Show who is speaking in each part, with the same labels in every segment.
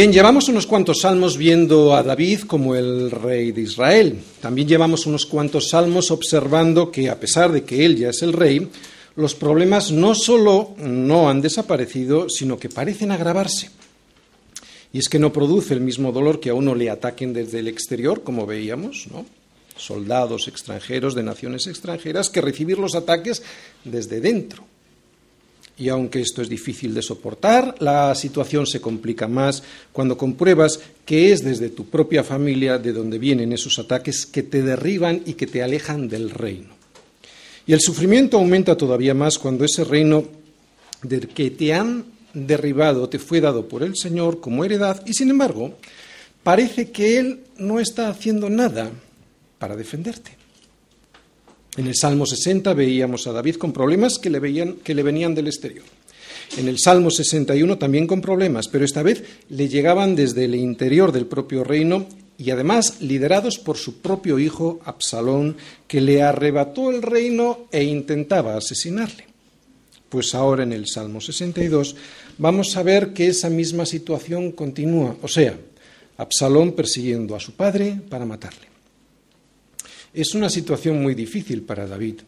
Speaker 1: Bien, llevamos unos cuantos salmos viendo a David como el rey de Israel. También llevamos unos cuantos salmos observando que, a pesar de que él ya es el rey, los problemas no solo no han desaparecido, sino que parecen agravarse. Y es que no produce el mismo dolor que a uno le ataquen desde el exterior, como veíamos, ¿no? soldados extranjeros de naciones extranjeras, que recibir los ataques desde dentro. Y aunque esto es difícil de soportar, la situación se complica más cuando compruebas que es desde tu propia familia de donde vienen esos ataques que te derriban y que te alejan del reino. Y el sufrimiento aumenta todavía más cuando ese reino del que te han derribado te fue dado por el Señor como heredad y sin embargo parece que Él no está haciendo nada para defenderte. En el Salmo 60 veíamos a David con problemas que le, veían, que le venían del exterior. En el Salmo 61 también con problemas, pero esta vez le llegaban desde el interior del propio reino y además liderados por su propio hijo Absalón, que le arrebató el reino e intentaba asesinarle. Pues ahora en el Salmo 62 vamos a ver que esa misma situación continúa, o sea, Absalón persiguiendo a su padre para matarle. Es una situación muy difícil para David.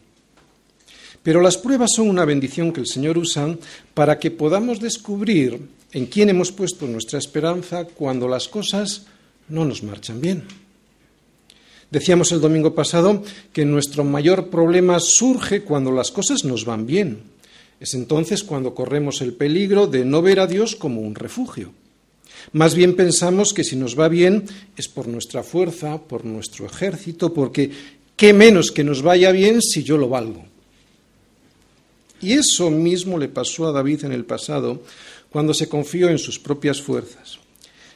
Speaker 1: Pero las pruebas son una bendición que el Señor usa para que podamos descubrir en quién hemos puesto nuestra esperanza cuando las cosas no nos marchan bien. Decíamos el domingo pasado que nuestro mayor problema surge cuando las cosas nos van bien. Es entonces cuando corremos el peligro de no ver a Dios como un refugio. Más bien pensamos que si nos va bien es por nuestra fuerza, por nuestro ejército, porque qué menos que nos vaya bien si yo lo valgo. Y eso mismo le pasó a David en el pasado, cuando se confió en sus propias fuerzas.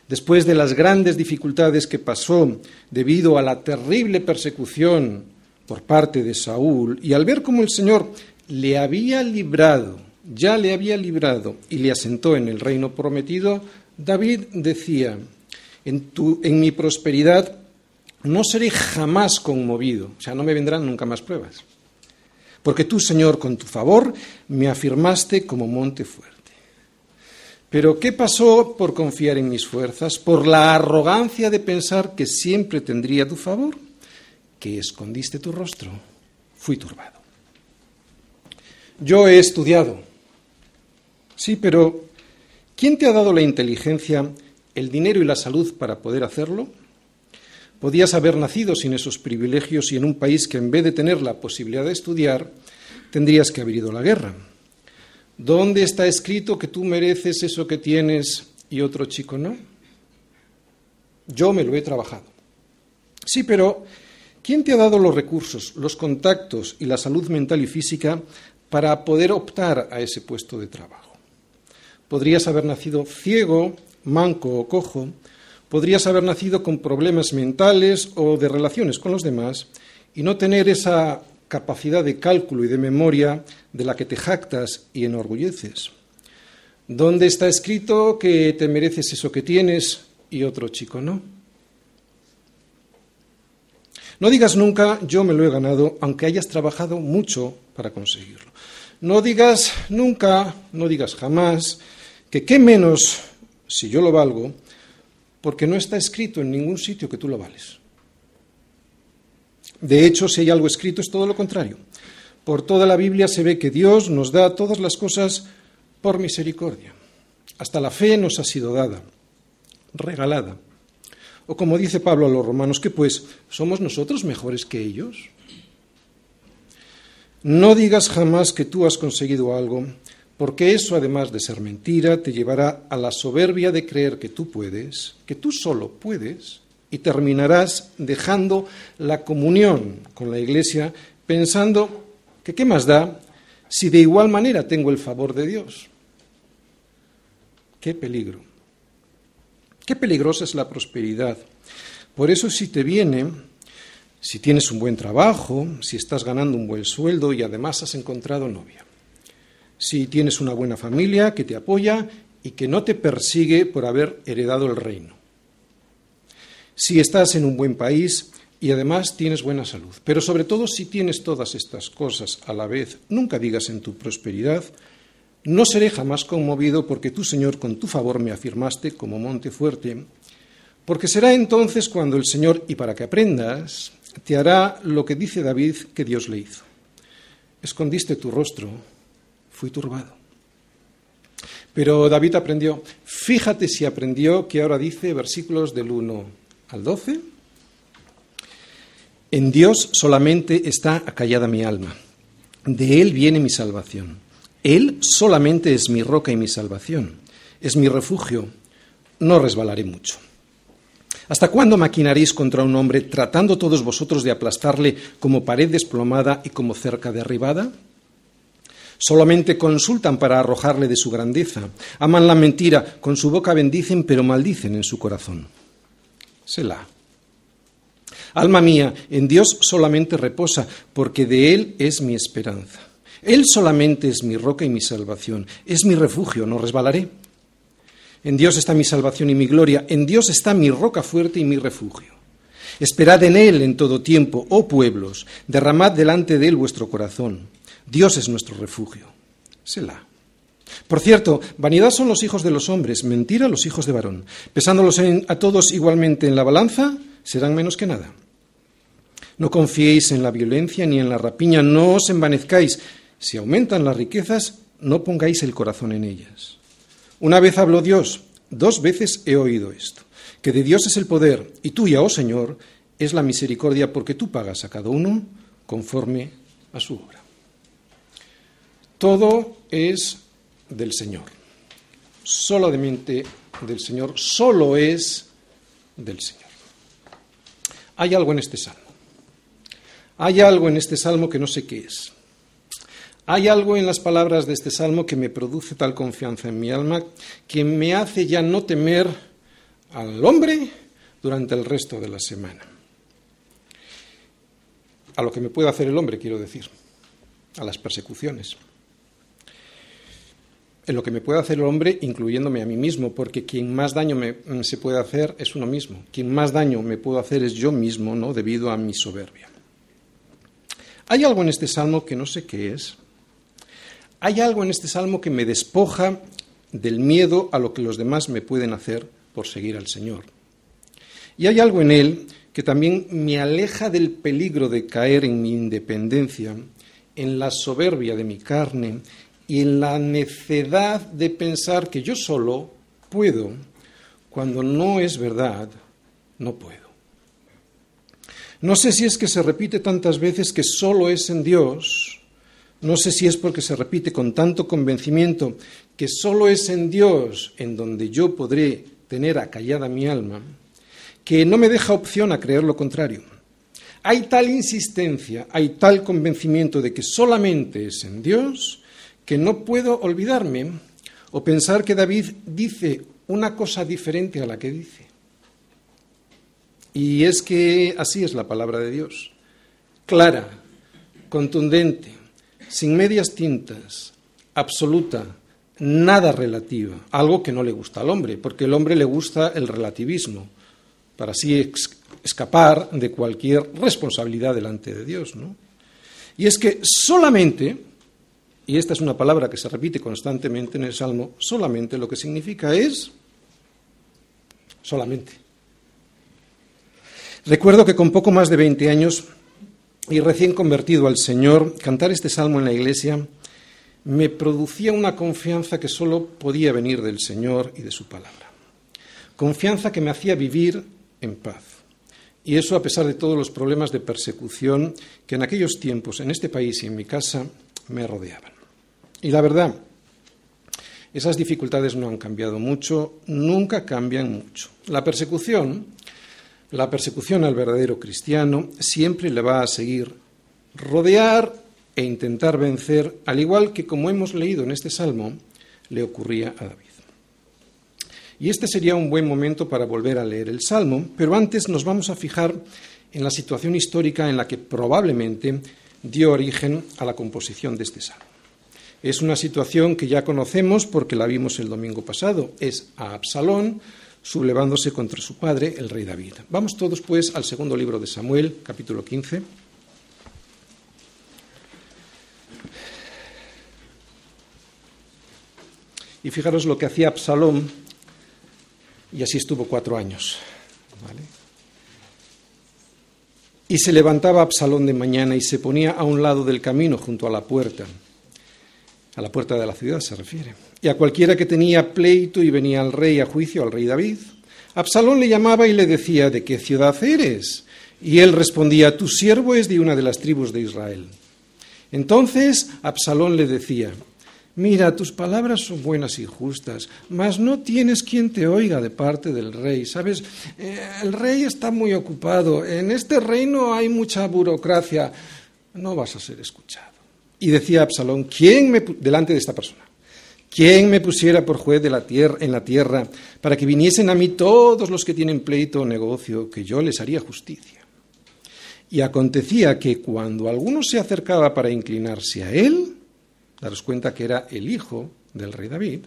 Speaker 1: Después de las grandes dificultades que pasó debido a la terrible persecución por parte de Saúl, y al ver cómo el Señor le había librado, ya le había librado y le asentó en el reino prometido, David decía, en, en mi prosperidad no seré jamás conmovido, o sea, no me vendrán nunca más pruebas, porque tú, Señor, con tu favor, me afirmaste como monte fuerte. Pero ¿qué pasó por confiar en mis fuerzas, por la arrogancia de pensar que siempre tendría tu favor? Que escondiste tu rostro. Fui turbado. Yo he estudiado. Sí, pero ¿Quién te ha dado la inteligencia, el dinero y la salud para poder hacerlo? Podías haber nacido sin esos privilegios y en un país que en vez de tener la posibilidad de estudiar, tendrías que haber ido a la guerra. ¿Dónde está escrito que tú mereces eso que tienes y otro chico no? Yo me lo he trabajado. Sí, pero ¿quién te ha dado los recursos, los contactos y la salud mental y física para poder optar a ese puesto de trabajo? Podrías haber nacido ciego, manco o cojo, podrías haber nacido con problemas mentales o de relaciones con los demás y no tener esa capacidad de cálculo y de memoria de la que te jactas y enorgulleces. ¿Dónde está escrito que te mereces eso que tienes y otro chico no? No digas nunca yo me lo he ganado, aunque hayas trabajado mucho para conseguirlo. No digas nunca, no digas jamás, qué menos si yo lo valgo, porque no está escrito en ningún sitio que tú lo vales. De hecho, si hay algo escrito es todo lo contrario. Por toda la Biblia se ve que Dios nos da todas las cosas por misericordia. Hasta la fe nos ha sido dada, regalada. O como dice Pablo a los romanos, que pues somos nosotros mejores que ellos. No digas jamás que tú has conseguido algo, porque eso, además de ser mentira, te llevará a la soberbia de creer que tú puedes, que tú solo puedes, y terminarás dejando la comunión con la Iglesia pensando que qué más da si de igual manera tengo el favor de Dios. Qué peligro. Qué peligrosa es la prosperidad. Por eso si te viene, si tienes un buen trabajo, si estás ganando un buen sueldo y además has encontrado novia si tienes una buena familia que te apoya y que no te persigue por haber heredado el reino. Si estás en un buen país y además tienes buena salud. Pero sobre todo si tienes todas estas cosas a la vez, nunca digas en tu prosperidad, No seré jamás conmovido porque tú, Señor, con tu favor me afirmaste como monte fuerte, porque será entonces cuando el Señor, y para que aprendas, te hará lo que dice David que Dios le hizo. Escondiste tu rostro, fui turbado. Pero David aprendió, fíjate si aprendió que ahora dice versículos del 1 al 12. En Dios solamente está acallada mi alma, de Él viene mi salvación. Él solamente es mi roca y mi salvación, es mi refugio, no resbalaré mucho. ¿Hasta cuándo maquinaréis contra un hombre tratando todos vosotros de aplastarle como pared desplomada y como cerca derribada? Solamente consultan para arrojarle de su grandeza. Aman la mentira, con su boca bendicen, pero maldicen en su corazón. Selah. Alma mía, en Dios solamente reposa, porque de Él es mi esperanza. Él solamente es mi roca y mi salvación, es mi refugio, no resbalaré. En Dios está mi salvación y mi gloria, en Dios está mi roca fuerte y mi refugio. Esperad en Él en todo tiempo, oh pueblos, derramad delante de Él vuestro corazón. Dios es nuestro refugio. Selah. Por cierto, vanidad son los hijos de los hombres, mentira los hijos de varón. Pesándolos a todos igualmente en la balanza, serán menos que nada. No confiéis en la violencia ni en la rapiña, no os envanezcáis. Si aumentan las riquezas, no pongáis el corazón en ellas. Una vez habló Dios, dos veces he oído esto, que de Dios es el poder y tuya, oh Señor, es la misericordia porque tú pagas a cada uno conforme a su obra. Todo es del Señor, solamente del Señor, solo es del Señor. Hay algo en este salmo. Hay algo en este salmo que no sé qué es. Hay algo en las palabras de este salmo que me produce tal confianza en mi alma que me hace ya no temer al hombre durante el resto de la semana. A lo que me puede hacer el hombre, quiero decir, a las persecuciones en lo que me puede hacer el hombre, incluyéndome a mí mismo, porque quien más daño me, mm, se puede hacer es uno mismo. Quien más daño me puedo hacer es yo mismo, ¿no? Debido a mi soberbia. Hay algo en este salmo que no sé qué es. Hay algo en este salmo que me despoja del miedo a lo que los demás me pueden hacer por seguir al Señor. Y hay algo en él que también me aleja del peligro de caer en mi independencia, en la soberbia de mi carne y en la necedad de pensar que yo solo puedo, cuando no es verdad, no puedo. No sé si es que se repite tantas veces que solo es en Dios, no sé si es porque se repite con tanto convencimiento que solo es en Dios en donde yo podré tener acallada mi alma, que no me deja opción a creer lo contrario. Hay tal insistencia, hay tal convencimiento de que solamente es en Dios, que no puedo olvidarme o pensar que David dice una cosa diferente a la que dice. Y es que así es la palabra de Dios, clara, contundente, sin medias tintas, absoluta, nada relativa, algo que no le gusta al hombre, porque al hombre le gusta el relativismo, para así escapar de cualquier responsabilidad delante de Dios. ¿no? Y es que solamente y esta es una palabra que se repite constantemente en el Salmo, solamente lo que significa es solamente. Recuerdo que con poco más de 20 años y recién convertido al Señor, cantar este salmo en la iglesia me producía una confianza que solo podía venir del Señor y de su palabra. Confianza que me hacía vivir en paz. Y eso a pesar de todos los problemas de persecución que en aquellos tiempos en este país y en mi casa me rodeaban. Y la verdad, esas dificultades no han cambiado mucho, nunca cambian mucho. La persecución, la persecución al verdadero cristiano siempre le va a seguir rodear e intentar vencer, al igual que como hemos leído en este salmo, le ocurría a David. Y este sería un buen momento para volver a leer el salmo, pero antes nos vamos a fijar en la situación histórica en la que probablemente dio origen a la composición de este salmo. Es una situación que ya conocemos porque la vimos el domingo pasado. Es a Absalón sublevándose contra su padre, el rey David. Vamos todos, pues, al segundo libro de Samuel, capítulo 15. Y fijaros lo que hacía Absalón, y así estuvo cuatro años. Y se levantaba Absalón de mañana y se ponía a un lado del camino junto a la puerta. A la puerta de la ciudad se refiere. Y a cualquiera que tenía pleito y venía al rey a juicio, al rey David, Absalón le llamaba y le decía, ¿de qué ciudad eres? Y él respondía, tu siervo es de una de las tribus de Israel. Entonces Absalón le decía, Mira, tus palabras son buenas y justas, mas no tienes quien te oiga de parte del rey. Sabes, eh, el rey está muy ocupado, en este reino hay mucha burocracia, no vas a ser escuchado. Y decía Absalón, ¿quién me, delante de esta persona, quién me pusiera por juez de la tierra, en la tierra para que viniesen a mí todos los que tienen pleito o negocio, que yo les haría justicia? Y acontecía que cuando alguno se acercaba para inclinarse a él, daros cuenta que era el hijo del rey David,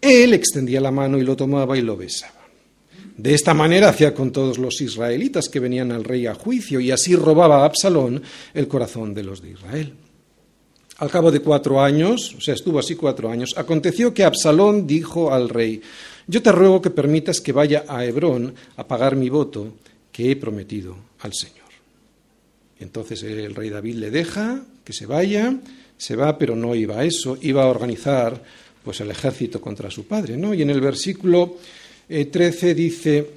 Speaker 1: él extendía la mano y lo tomaba y lo besaba. De esta manera hacía con todos los israelitas que venían al rey a juicio y así robaba a Absalón el corazón de los de Israel. Al cabo de cuatro años, o sea, estuvo así cuatro años, aconteció que Absalón dijo al rey, yo te ruego que permitas que vaya a Hebrón a pagar mi voto que he prometido al Señor. Entonces el rey David le deja que se vaya, se va, pero no iba a eso, iba a organizar pues el ejército contra su padre, ¿no? Y en el versículo 13 eh, dice,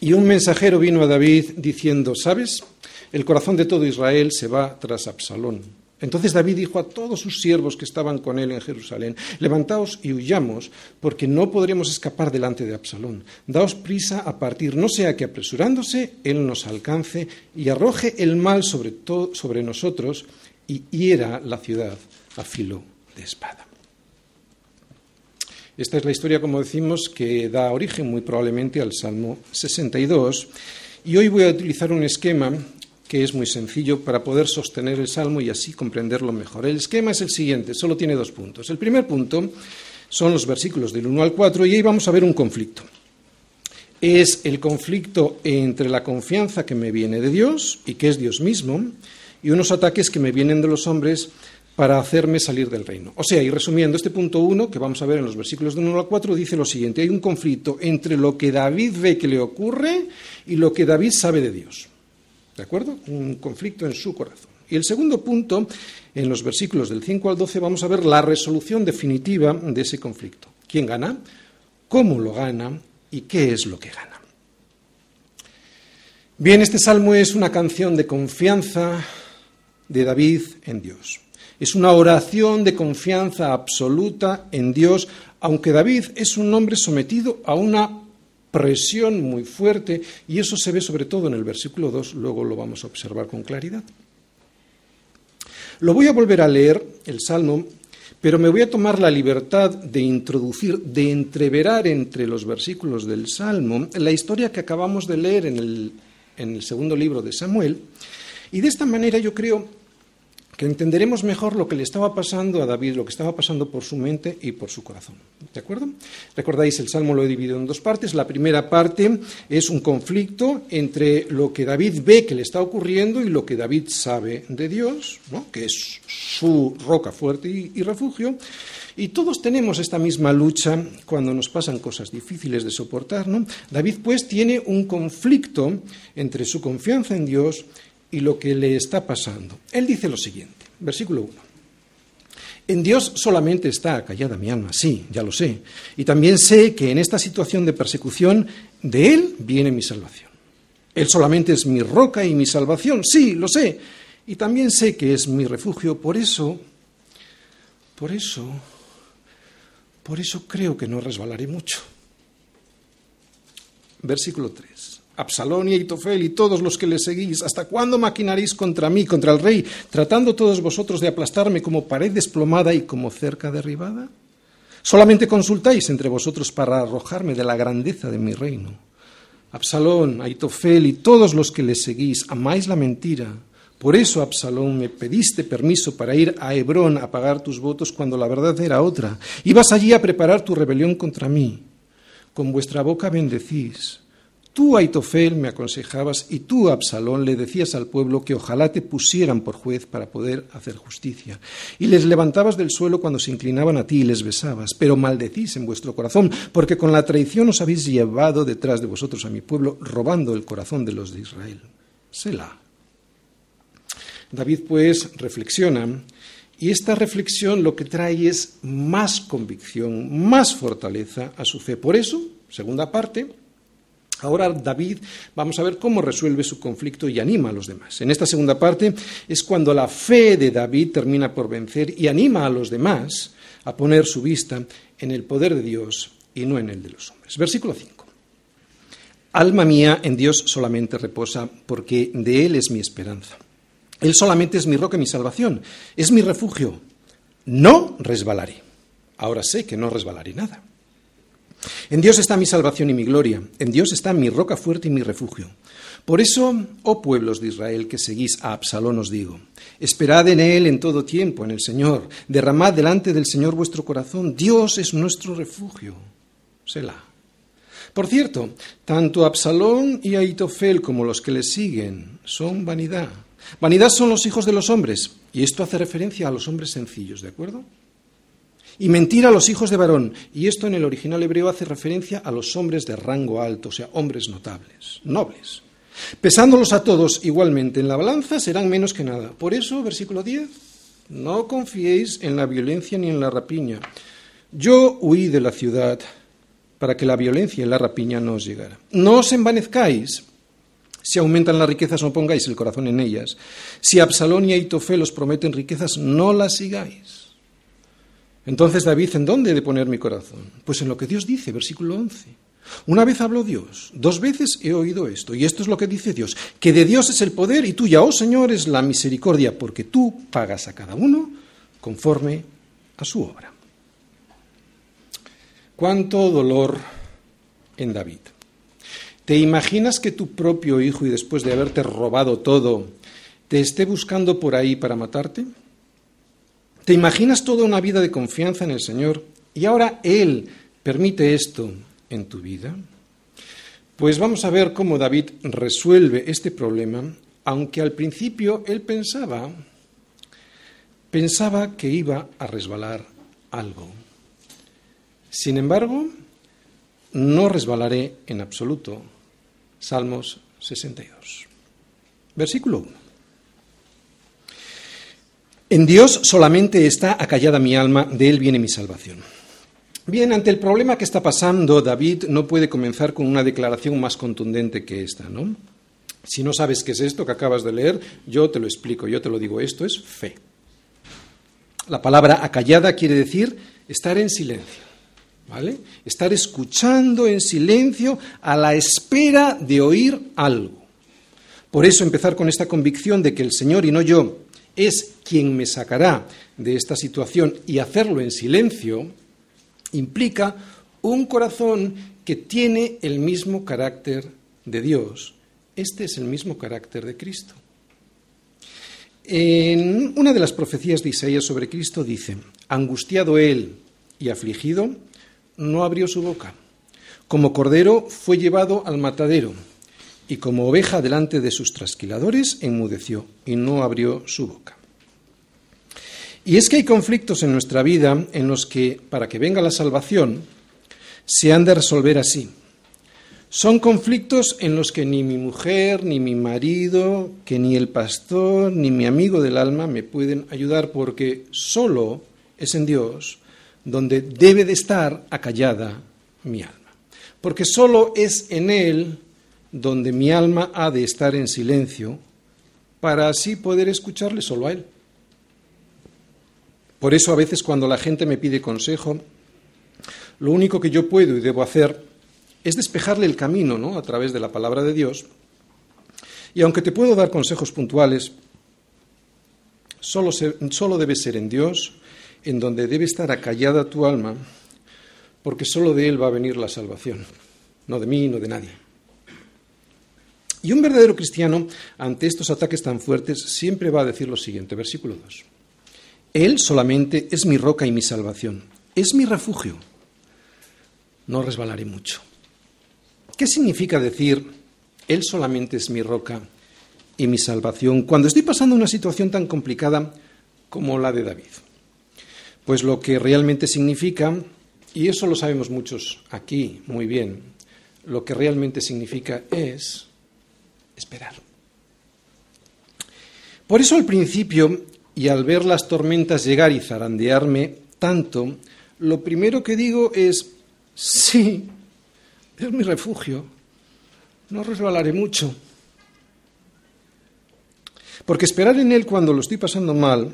Speaker 1: y un mensajero vino a David diciendo, ¿sabes? El corazón de todo Israel se va tras Absalón. Entonces David dijo a todos sus siervos que estaban con él en Jerusalén, levantaos y huyamos, porque no podremos escapar delante de Absalón. Daos prisa a partir, no sea que apresurándose él nos alcance y arroje el mal sobre, sobre nosotros y hiera la ciudad a filo de espada. Esta es la historia, como decimos, que da origen muy probablemente al Salmo 62. Y hoy voy a utilizar un esquema que es muy sencillo para poder sostener el Salmo y así comprenderlo mejor. El esquema es el siguiente, solo tiene dos puntos. El primer punto son los versículos del 1 al 4 y ahí vamos a ver un conflicto. Es el conflicto entre la confianza que me viene de Dios y que es Dios mismo y unos ataques que me vienen de los hombres para hacerme salir del reino. O sea, y resumiendo, este punto 1, que vamos a ver en los versículos de 1 al 4, dice lo siguiente, hay un conflicto entre lo que David ve que le ocurre y lo que David sabe de Dios. ¿De acuerdo? Un conflicto en su corazón. Y el segundo punto, en los versículos del 5 al 12, vamos a ver la resolución definitiva de ese conflicto. ¿Quién gana? ¿Cómo lo gana? ¿Y qué es lo que gana? Bien, este salmo es una canción de confianza, de David en Dios. Es una oración de confianza absoluta en Dios, aunque David es un hombre sometido a una presión muy fuerte, y eso se ve sobre todo en el versículo 2, luego lo vamos a observar con claridad. Lo voy a volver a leer, el Salmo, pero me voy a tomar la libertad de introducir, de entreverar entre los versículos del Salmo la historia que acabamos de leer en el, en el segundo libro de Samuel, y de esta manera yo creo que entenderemos mejor lo que le estaba pasando a David, lo que estaba pasando por su mente y por su corazón. ¿De acuerdo? Recordáis, el Salmo lo he dividido en dos partes. La primera parte es un conflicto entre lo que David ve que le está ocurriendo y lo que David sabe de Dios, que es su roca fuerte y, refugio. Y todos tenemos esta misma lucha cuando nos pasan cosas difíciles de soportar. ¿no? David, pues, tiene un conflicto entre su confianza en Dios y lo que le está pasando. Él dice lo siguiente, versículo 1. En Dios solamente está callada mi alma, sí, ya lo sé. Y también sé que en esta situación de persecución de Él viene mi salvación. Él solamente es mi roca y mi salvación, sí, lo sé. Y también sé que es mi refugio, por eso, por eso, por eso creo que no resbalaré mucho. Versículo 3. Absalón y Aitofel y todos los que le seguís, ¿hasta cuándo maquinaréis contra mí, contra el rey, tratando todos vosotros de aplastarme como pared desplomada y como cerca derribada? Solamente consultáis entre vosotros para arrojarme de la grandeza de mi reino. Absalón, Aitofel y todos los que le seguís, amáis la mentira. Por eso, Absalón, me pediste permiso para ir a Hebrón a pagar tus votos cuando la verdad era otra. Ibas allí a preparar tu rebelión contra mí. Con vuestra boca bendecís Tú, Aitofel, me aconsejabas y tú, Absalón, le decías al pueblo que ojalá te pusieran por juez para poder hacer justicia. Y les levantabas del suelo cuando se inclinaban a ti y les besabas, pero maldecís en vuestro corazón, porque con la traición os habéis llevado detrás de vosotros a mi pueblo, robando el corazón de los de Israel. Selah. David, pues, reflexiona y esta reflexión lo que trae es más convicción, más fortaleza a su fe. Por eso, segunda parte, Ahora David, vamos a ver cómo resuelve su conflicto y anima a los demás. En esta segunda parte es cuando la fe de David termina por vencer y anima a los demás a poner su vista en el poder de Dios y no en el de los hombres. Versículo 5. Alma mía, en Dios solamente reposa, porque de Él es mi esperanza. Él solamente es mi roca y mi salvación, es mi refugio. No resbalaré. Ahora sé que no resbalaré nada. En Dios está mi salvación y mi gloria, en Dios está mi roca fuerte y mi refugio. Por eso, oh pueblos de Israel que seguís a Absalón, os digo, esperad en él en todo tiempo, en el Señor, derramad delante del Señor vuestro corazón, Dios es nuestro refugio. Selah. Por cierto, tanto Absalón y Aitofel como los que le siguen son vanidad. Vanidad son los hijos de los hombres, y esto hace referencia a los hombres sencillos, ¿de acuerdo? Y mentira a los hijos de varón. Y esto en el original hebreo hace referencia a los hombres de rango alto, o sea, hombres notables, nobles. Pesándolos a todos igualmente en la balanza serán menos que nada. Por eso, versículo 10, no confiéis en la violencia ni en la rapiña. Yo huí de la ciudad para que la violencia y la rapiña no os llegara. No os envanezcáis. Si aumentan las riquezas, no pongáis el corazón en ellas. Si Absalón y Aitofel os prometen riquezas, no las sigáis. Entonces David, ¿en dónde he de poner mi corazón? Pues en lo que Dios dice, versículo 11. Una vez habló Dios, dos veces he oído esto, y esto es lo que dice Dios, que de Dios es el poder y tuya, oh Señor, es la misericordia, porque tú pagas a cada uno conforme a su obra. Cuánto dolor en David. ¿Te imaginas que tu propio hijo, y después de haberte robado todo, te esté buscando por ahí para matarte? ¿Te imaginas toda una vida de confianza en el Señor y ahora Él permite esto en tu vida? Pues vamos a ver cómo David resuelve este problema, aunque al principio él pensaba, pensaba que iba a resbalar algo. Sin embargo, no resbalaré en absoluto. Salmos 62. Versículo 1. En Dios solamente está acallada mi alma, de Él viene mi salvación. Bien, ante el problema que está pasando, David no puede comenzar con una declaración más contundente que esta, ¿no? Si no sabes qué es esto que acabas de leer, yo te lo explico, yo te lo digo, esto es fe. La palabra acallada quiere decir estar en silencio, ¿vale? Estar escuchando en silencio a la espera de oír algo. Por eso empezar con esta convicción de que el Señor y no yo es quien me sacará de esta situación y hacerlo en silencio, implica un corazón que tiene el mismo carácter de Dios. Este es el mismo carácter de Cristo. En una de las profecías de Isaías sobre Cristo dice, angustiado él y afligido, no abrió su boca. Como cordero fue llevado al matadero y como oveja delante de sus trasquiladores enmudeció y no abrió su boca. Y es que hay conflictos en nuestra vida en los que, para que venga la salvación, se han de resolver así. Son conflictos en los que ni mi mujer, ni mi marido, que ni el pastor, ni mi amigo del alma me pueden ayudar porque solo es en Dios donde debe de estar acallada mi alma. Porque solo es en Él donde mi alma ha de estar en silencio para así poder escucharle solo a Él. Por eso a veces cuando la gente me pide consejo, lo único que yo puedo y debo hacer es despejarle el camino ¿no? a través de la palabra de Dios. Y aunque te puedo dar consejos puntuales, solo, solo debe ser en Dios, en donde debe estar acallada tu alma, porque solo de Él va a venir la salvación, no de mí, no de nadie. Y un verdadero cristiano, ante estos ataques tan fuertes, siempre va a decir lo siguiente, versículo 2. Él solamente es mi roca y mi salvación, es mi refugio. No resbalaré mucho. ¿qué significa decir, Él solamente es mi roca y mi salvación, cuando estoy pasando una situación tan complicada como la de David? Pues lo que realmente significa, y eso lo sabemos muchos aquí muy bien, lo que realmente significa es esperar. Por eso al principio, y al ver las tormentas llegar y zarandearme tanto, lo primero que digo es, sí, es mi refugio, no resbalaré mucho. Porque esperar en Él cuando lo estoy pasando mal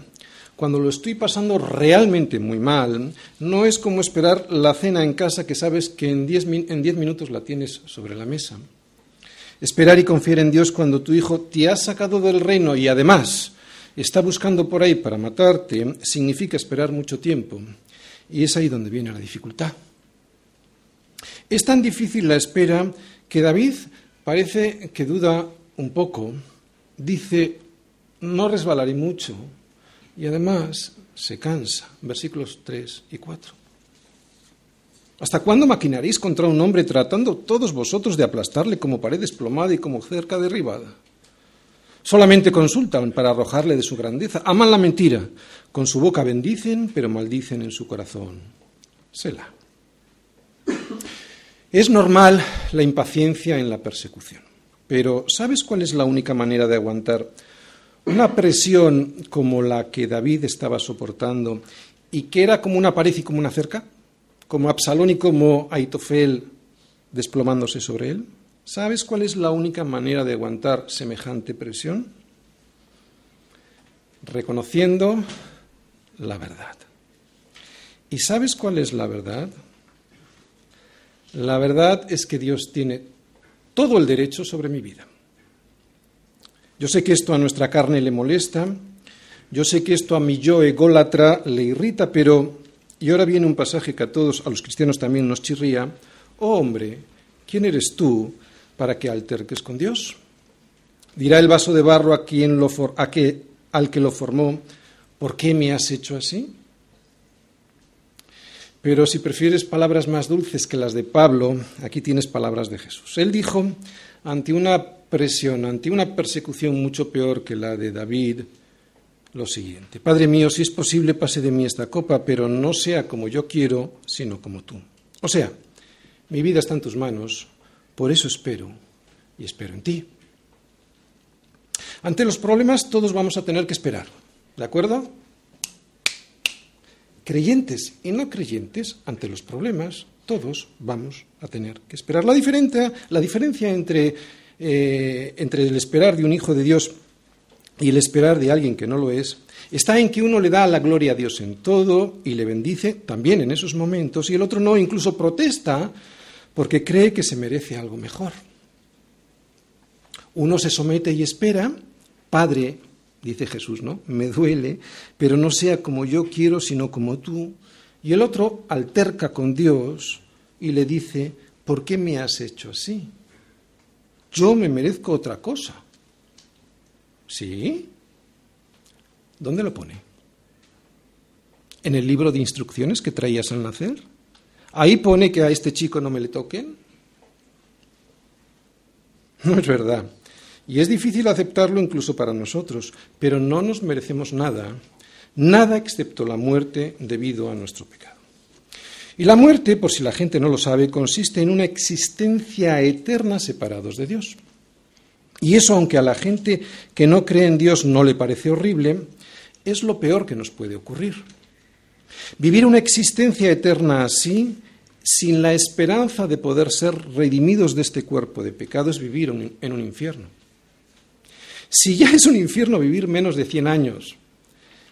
Speaker 1: cuando lo estoy pasando realmente muy mal, no es como esperar la cena en casa que sabes que en diez, en diez minutos la tienes sobre la mesa. Esperar y confiar en Dios cuando tu hijo te ha sacado del reino y además está buscando por ahí para matarte, significa esperar mucho tiempo. Y es ahí donde viene la dificultad. Es tan difícil la espera que David parece que duda un poco. Dice, no resbalaré mucho, y además se cansa. Versículos 3 y 4. ¿Hasta cuándo maquinaréis contra un hombre tratando todos vosotros de aplastarle como pared desplomada y como cerca derribada? Solamente consultan para arrojarle de su grandeza. Aman la mentira. Con su boca bendicen, pero maldicen en su corazón. Sela. Es normal la impaciencia en la persecución. Pero ¿sabes cuál es la única manera de aguantar una presión como la que David estaba soportando y que era como una pared y como una cerca, como Absalón y como Aitofel desplomándose sobre él. ¿Sabes cuál es la única manera de aguantar semejante presión? Reconociendo la verdad. ¿Y sabes cuál es la verdad? La verdad es que Dios tiene todo el derecho sobre mi vida. Yo sé que esto a nuestra carne le molesta, yo sé que esto a mi yo ególatra le irrita, pero, y ahora viene un pasaje que a todos, a los cristianos también nos chirría, oh hombre, ¿quién eres tú para que alterques con Dios? Dirá el vaso de barro a quien lo a que, al que lo formó, ¿por qué me has hecho así? Pero si prefieres palabras más dulces que las de Pablo, aquí tienes palabras de Jesús. Él dijo, ante una presión, ante una persecución mucho peor que la de David, lo siguiente. Padre mío, si es posible, pase de mí esta copa, pero no sea como yo quiero, sino como tú. O sea, mi vida está en tus manos, por eso espero y espero en ti. Ante los problemas todos vamos a tener que esperar, ¿de acuerdo? Creyentes y no creyentes, ante los problemas todos vamos a tener que esperar. La diferencia, la diferencia entre eh, entre el esperar de un hijo de Dios y el esperar de alguien que no lo es, está en que uno le da la gloria a Dios en todo y le bendice también en esos momentos, y el otro no, incluso protesta porque cree que se merece algo mejor. Uno se somete y espera, Padre, dice Jesús, ¿no? Me duele, pero no sea como yo quiero, sino como tú. Y el otro alterca con Dios y le dice, ¿por qué me has hecho así? Yo me merezco otra cosa. ¿Sí? ¿Dónde lo pone? ¿En el libro de instrucciones que traías al nacer? ¿Ahí pone que a este chico no me le toquen? No es verdad. Y es difícil aceptarlo incluso para nosotros, pero no nos merecemos nada, nada excepto la muerte debido a nuestro pecado. Y la muerte, por si la gente no lo sabe, consiste en una existencia eterna separados de Dios. Y eso, aunque a la gente que no cree en Dios no le parece horrible, es lo peor que nos puede ocurrir. Vivir una existencia eterna así, sin la esperanza de poder ser redimidos de este cuerpo de pecado, es vivir en un infierno. Si ya es un infierno vivir menos de 100 años,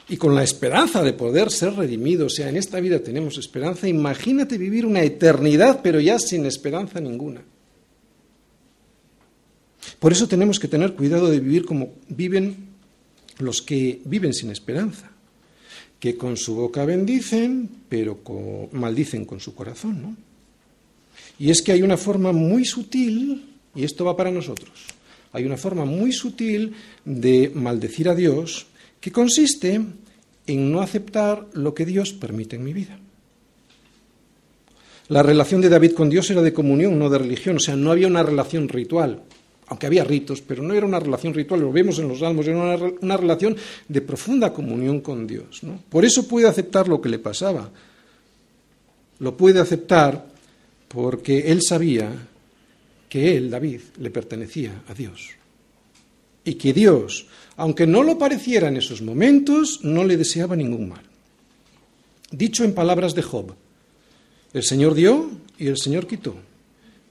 Speaker 1: y con la esperanza de poder ser redimidos, o sea, en esta vida tenemos esperanza, imagínate vivir una eternidad, pero ya sin esperanza ninguna. Por eso tenemos que tener cuidado de vivir como viven los que viven sin esperanza, que con su boca bendicen, pero maldicen con su corazón, ¿no? Y es que hay una forma muy sutil, y esto va para nosotros, hay una forma muy sutil de maldecir a Dios que consiste en no aceptar lo que Dios permite en mi vida. La relación de David con Dios era de comunión, no de religión, o sea, no había una relación ritual, aunque había ritos, pero no era una relación ritual, lo vemos en los salmos, era una, relación de profunda comunión con Dios. Por eso puede aceptar lo que le pasaba. Lo puede aceptar porque él sabía que él, David, le pertenecía a Dios. Y que Dios, aunque no lo pareciera en esos momentos, no le deseaba ningún mal. Dicho en palabras de Job, el Señor dio y el Señor quitó.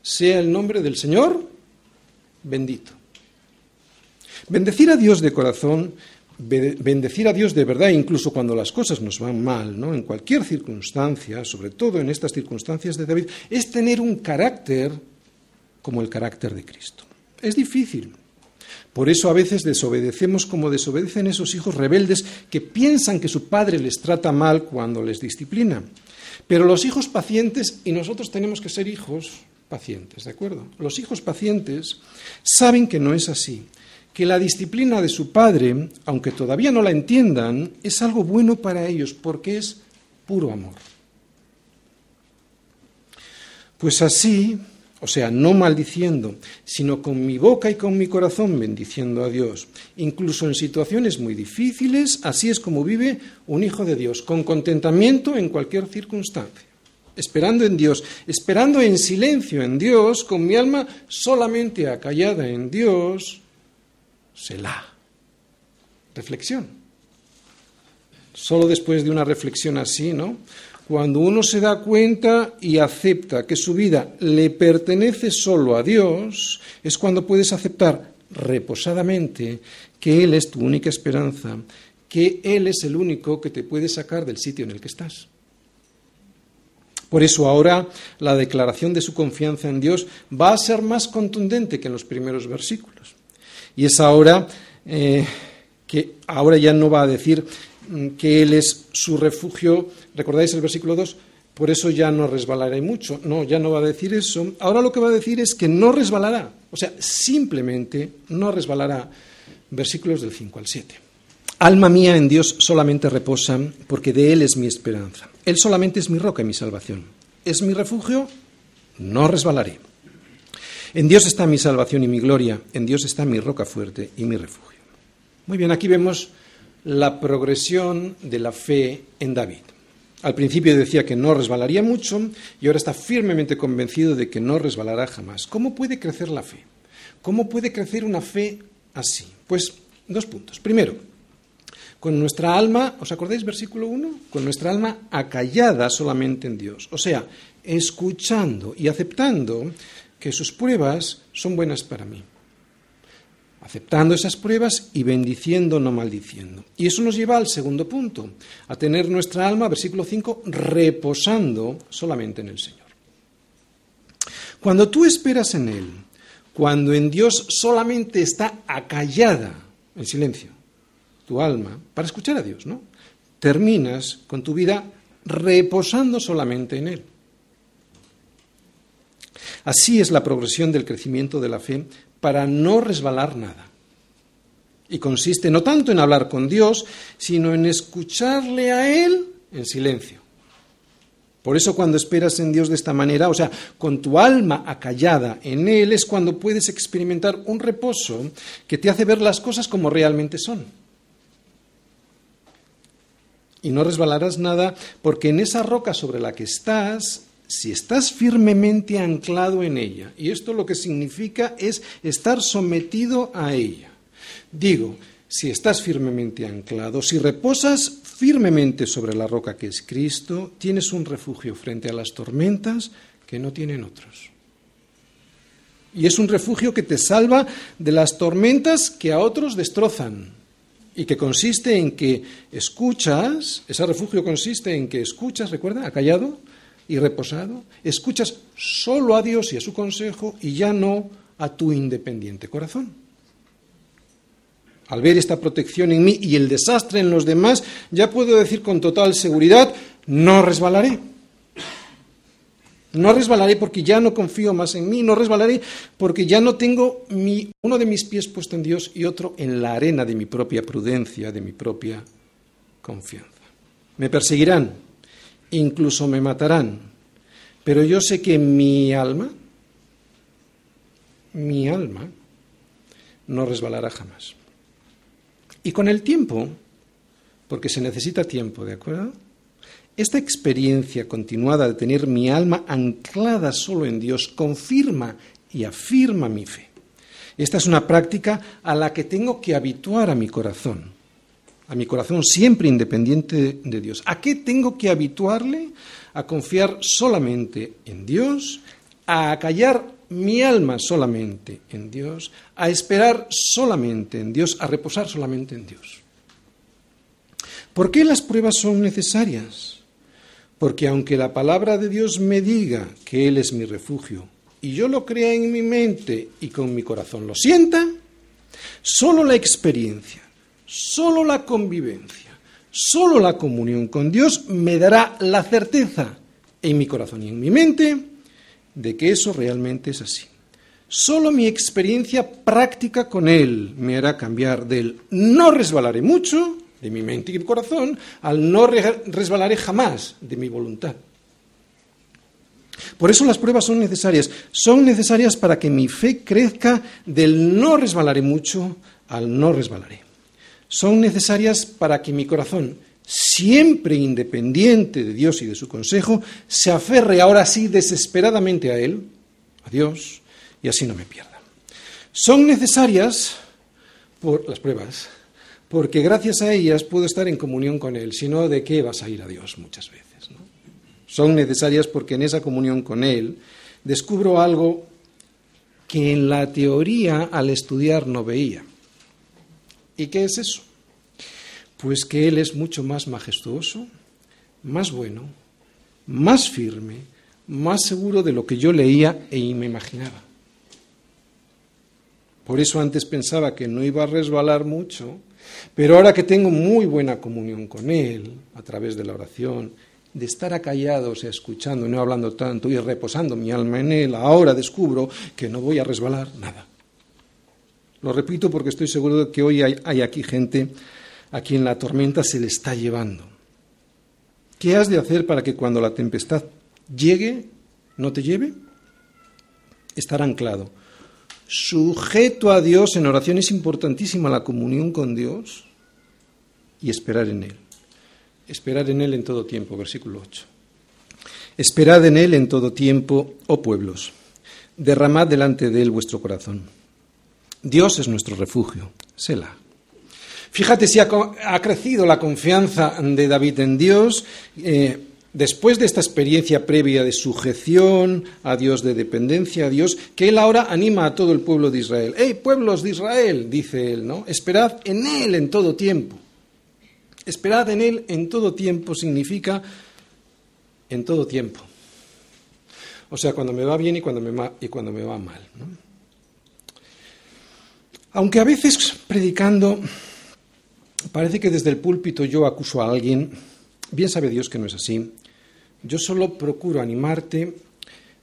Speaker 1: Sea el nombre del Señor bendito. Bendecir a Dios de corazón, bendecir a Dios de verdad, incluso cuando las cosas nos van mal, ¿no? en cualquier circunstancia, sobre todo en estas circunstancias de David, es tener un carácter como el carácter de Cristo. Es difícil. Por eso a veces desobedecemos como desobedecen esos hijos rebeldes que piensan que su padre les trata mal cuando les disciplina. Pero los hijos pacientes, y nosotros tenemos que ser hijos pacientes, ¿de acuerdo? Los hijos pacientes saben que no es así, que la disciplina de su padre, aunque todavía no la entiendan, es algo bueno para ellos porque es puro amor. Pues así o sea, no maldiciendo, sino con mi boca y con mi corazón bendiciendo a Dios. Incluso en situaciones muy difíciles, así es como vive un hijo de Dios, con contentamiento en cualquier circunstancia, esperando en Dios, esperando en silencio en Dios, con mi alma solamente acallada en Dios, Selah. Reflexión. Solo después de una reflexión así, ¿no? Cuando uno se da cuenta y acepta que su vida le pertenece solo a Dios, es cuando puedes aceptar reposadamente que Él es tu única esperanza, que Él es el único que te puede sacar del sitio en el que estás. Por eso ahora la declaración de su confianza en Dios va a ser más contundente que en los primeros versículos. Y es ahora eh, que ahora ya no va a decir Mm, que Él es su refugio. ¿Recordáis el versículo 2? Por eso ya no resbalaré mucho. No, ya no va a decir eso. Ahora lo que va a decir es que no resbalará. O sea, simplemente no resbalará. Versículos del 5 al 7. Alma mía en Dios solamente reposa, porque de Él es mi esperanza. Él solamente es mi roca y mi salvación. Es mi refugio, no resbalaré. En Dios está mi salvación y mi gloria. En Dios está mi roca fuerte y mi refugio. Muy bien, aquí vemos la progresión de la fe en David. Al principio decía que no resbalaría mucho y ahora está firmemente convencido de que no resbalará jamás. ¿Cómo puede crecer la fe? ¿Cómo puede crecer una fe así? Pues dos puntos. Primero, con nuestra alma, ¿os acordáis versículo 1? Con nuestra alma acallada solamente en Dios. O sea, escuchando y aceptando que sus pruebas son buenas para mí aceptando esas pruebas y bendiciendo, no maldiciendo. Y eso nos lleva al segundo punto, a tener nuestra alma, versículo 5, reposando solamente en el Señor. Cuando tú esperas en Él, cuando en Dios solamente está acallada, en silencio, tu alma, para escuchar a Dios, ¿no? Terminas con tu vida reposando solamente en Él. Así es la progresión del crecimiento de la fe para no resbalar nada. Y consiste no tanto en hablar con Dios, sino en escucharle a Él en silencio. Por eso cuando esperas en Dios de esta manera, o sea, con tu alma acallada en Él, es cuando puedes experimentar un reposo que te hace ver las cosas como realmente son. Y no resbalarás nada porque en esa roca sobre la que estás si estás firmemente anclado en ella, y esto lo que significa es estar sometido a ella. Digo, si estás firmemente anclado, si reposas firmemente sobre la roca que es Cristo, tienes un refugio frente a las tormentas que no tienen otros. Y es un refugio que te salva de las tormentas que a otros destrozan. Y que consiste en que escuchas, ese refugio consiste en que escuchas, recuerda, ha callado, y reposado, escuchas solo a Dios y a su consejo y ya no a tu independiente corazón. Al ver esta protección en mí y el desastre en los demás, ya puedo decir con total seguridad, no resbalaré. No resbalaré porque ya no confío más en mí, no resbalaré porque ya no tengo mi, uno de mis pies puesto en Dios y otro en la arena de mi propia prudencia, de mi propia confianza. Me perseguirán, incluso me matarán, Pero yo sé que mi alma, mi alma, no resbalará jamás. Y con el tiempo, porque se necesita tiempo, ¿de acuerdo? Esta experiencia continuada de tener mi alma anclada solo en Dios confirma y afirma mi fe. Esta es una práctica a la que tengo que habituar a mi corazón, a mi corazón siempre independiente de Dios. ¿A qué tengo que habituarle? A confiar solamente en Dios, a callar mi alma solamente en Dios, a esperar solamente en Dios, a reposar solamente en Dios. ¿Por qué las pruebas son necesarias? Porque aunque la palabra de Dios me diga que Él es mi refugio, y yo lo crea en mi mente y con mi corazón lo sienta, solo la experiencia, solo la convivencia, solo la comunión con Dios me dará la certeza en mi corazón y en mi mente de que eso realmente es así. Solo mi experiencia práctica con Él me hará cambiar del no resbalaré mucho de mi mente y mi corazón al no resbalaré jamás de mi voluntad. Por eso las pruebas son necesarias. Son necesarias para que mi fe crezca del no resbalaré mucho al no resbalaré. Son necesarias para que mi corazón, siempre independiente de Dios y de su consejo, se aferre ahora sí desesperadamente a Él, a Dios, y así no me pierda. Son necesarias por las pruebas, porque gracias a ellas puedo estar en comunión con Él, si no, ¿de qué vas a ir a Dios muchas veces? Son necesarias porque en esa comunión con Él descubro algo que en la teoría al estudiar no veía. ¿Y qué es eso? Pues que Él es mucho más majestuoso, más bueno, más firme, más seguro de lo que yo leía e me imaginaba. Por eso antes pensaba que no iba a resbalar mucho, pero ahora que tengo muy buena comunión con Él, a través de la oración de estar acallados, escuchando, no hablando tanto y reposando mi alma en Él, ahora descubro que no voy a resbalar nada. Lo repito porque estoy seguro de que hoy hay, hay aquí gente a quien la tormenta se le está llevando. ¿Qué has de hacer para que cuando la tempestad llegue, no te lleve? Estar anclado. Sujeto a Dios en oración es importantísima la comunión con Dios y esperar en Él. Esperad en Él en todo tiempo, versículo 8. Esperad en Él en todo tiempo, oh pueblos. Derramad delante de Él vuestro corazón. Dios es nuestro refugio. Sela. Fíjate si ha, crecido la confianza de David en Dios. Eh, después de esta experiencia previa de sujeción a Dios, de dependencia a Dios, que él ahora anima a todo el pueblo de Israel. ¡Hey, pueblos de Israel! dice él, ¿no? Esperad en él en todo tiempo. Esperad en Él en todo tiempo significa en todo tiempo. O sea, cuando me va bien y cuando me, va, y cuando me va mal. Aunque a veces predicando parece que desde el púlpito yo acuso a alguien, bien sabe Dios que no es así. Yo solo procuro animarte,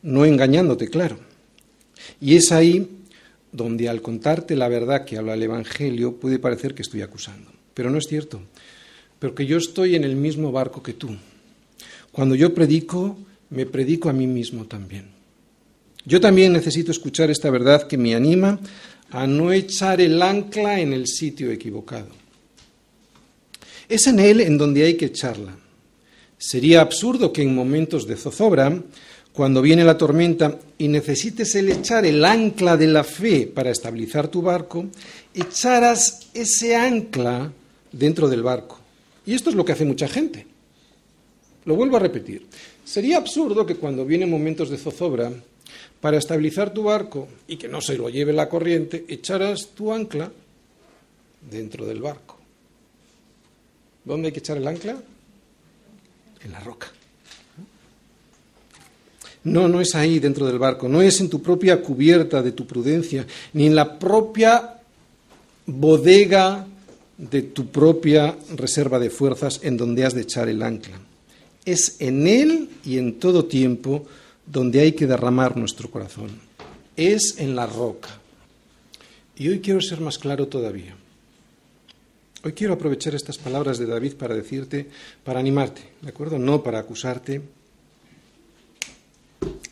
Speaker 1: no engañándote, claro. Y es ahí donde al contarte la verdad que habla el Evangelio puede parecer que estoy acusando. Pero no es cierto pero que yo estoy en el mismo barco que tú. Cuando yo predico, me predico a mí mismo también. Yo también necesito escuchar esta verdad que me anima a no echar el ancla en el sitio equivocado. Es en él en donde hay que echarla. Sería absurdo que en momentos de zozobra, cuando viene la tormenta y necesites el echar el ancla de la fe para estabilizar tu barco, echaras ese ancla dentro del barco. Y esto es lo que hace mucha gente. Lo vuelvo a repetir. Sería absurdo que cuando vienen momentos de zozobra, para estabilizar tu barco y que no se lo lleve la corriente, echaras tu ancla dentro del barco. ¿Dónde hay que echar el ancla? En la roca. No, no es ahí dentro del barco, no es en tu propia cubierta de tu prudencia, ni en la propia bodega de tu propia reserva de fuerzas en donde has de echar el ancla. Es en Él y en todo tiempo donde hay que derramar nuestro corazón. Es en la roca. Y hoy quiero ser más claro todavía. Hoy quiero aprovechar estas palabras de David para decirte, para animarte, ¿de acuerdo? No para acusarte.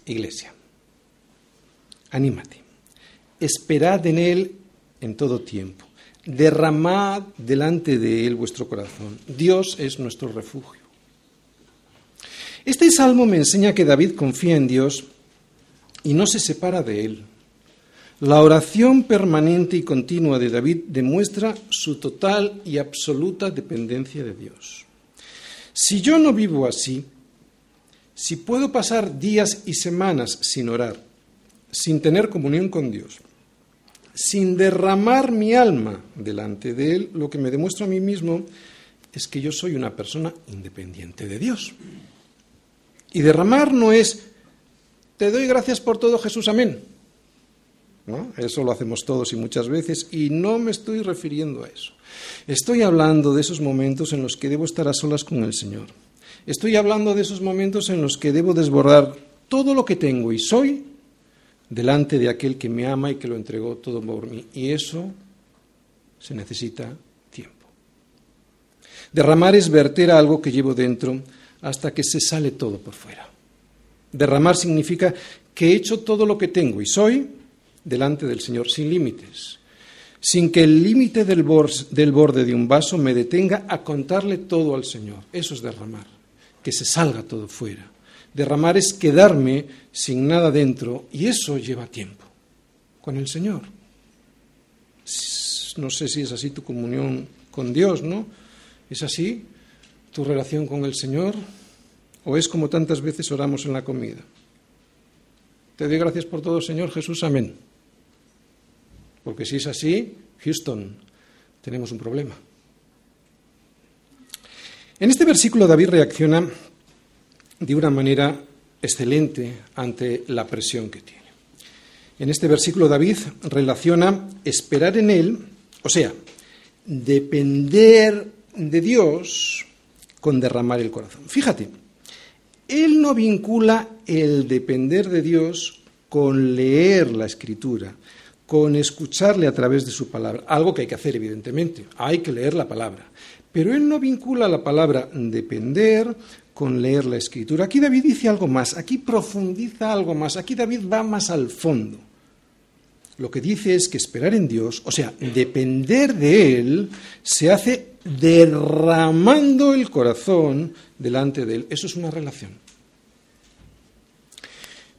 Speaker 1: Iglesia, anímate, esperad en Él en todo tiempo, derramad delante de Él vuestro corazón. Dios es nuestro refugio. Este salmo me enseña que David confía en Dios y no se separa de Él. La oración permanente y continua de David demuestra su total y absoluta dependencia de Dios. Si yo no vivo así, si puedo pasar días y semanas sin orar, sin tener comunión con Dios, sin derramar mi alma delante de Él, lo que me demuestra a mí mismo es que yo soy una persona independiente de Dios. Y derramar no es, te doy gracias por todo Jesús, amén. Eso lo hacemos todos y muchas veces y no me estoy refiriendo a eso. Estoy hablando de esos momentos en los que debo estar a solas con el Señor. Estoy hablando de esos momentos en los que debo desbordar todo lo que tengo y soy delante de aquel que me ama y que lo entregó todo por mí. Y eso se necesita tiempo. Derramar es verter algo que llevo dentro hasta que se sale todo por fuera. Derramar significa que he hecho todo lo que tengo y soy delante del Señor sin límites, sin que el límite del, borde de un vaso me detenga a contarle todo al Señor. Eso es derramar, que se salga todo fuera. Derramar es quedarme sin nada dentro y eso lleva tiempo con el Señor. No sé si es así tu comunión con Dios, ¿no? ¿Es así? tu relación con el Señor? ¿O es como tantas veces oramos en la comida? Te doy gracias por todo, Señor Jesús, amén. Porque si es así, Houston, tenemos un problema. En este versículo David reacciona de una manera excelente ante la presión que tiene. En este versículo David relaciona esperar en Él, o sea, depender de Dios con derramar el corazón. Fíjate, él no vincula el depender de Dios con leer la escritura, con escucharle a través de su palabra, algo que hay que hacer evidentemente, hay que leer la palabra, pero él no vincula la palabra depender con leer la escritura. Aquí David dice algo más, aquí profundiza algo más, aquí David va más al fondo. Lo que dice es que esperar en Dios, o sea, depender de Él, se hace derramando el corazón delante de Él. Eso es una relación.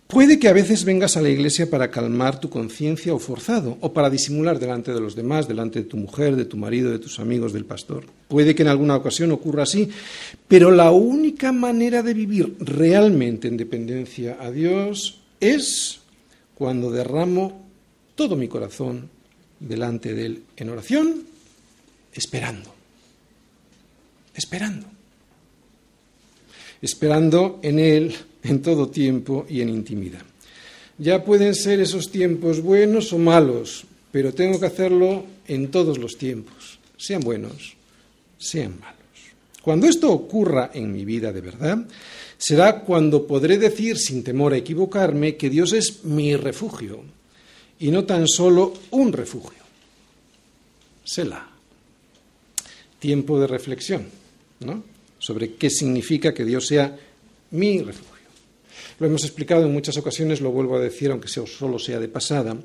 Speaker 1: Puede que a veces vengas a la iglesia para calmar tu conciencia o forzado, o para disimular delante de los demás, delante de tu mujer, de tu marido, de tus amigos, del pastor. Puede que en alguna ocasión ocurra así, pero la única manera de vivir realmente en dependencia a Dios es cuando derramo todo mi corazón delante de Él en oración, esperando, esperando, esperando en Él en todo tiempo y en intimidad. Ya pueden ser esos tiempos buenos o malos, pero tengo que hacerlo en todos los tiempos, sean buenos, sean malos. Cuando esto ocurra en mi vida de verdad, será cuando podré decir sin temor a equivocarme que Dios es mi refugio, y no tan solo un refugio. Sela. Tiempo de reflexión ¿no? sobre qué significa que Dios sea mi refugio. Lo hemos explicado en muchas ocasiones, lo vuelvo a decir, aunque solo sea de pasada.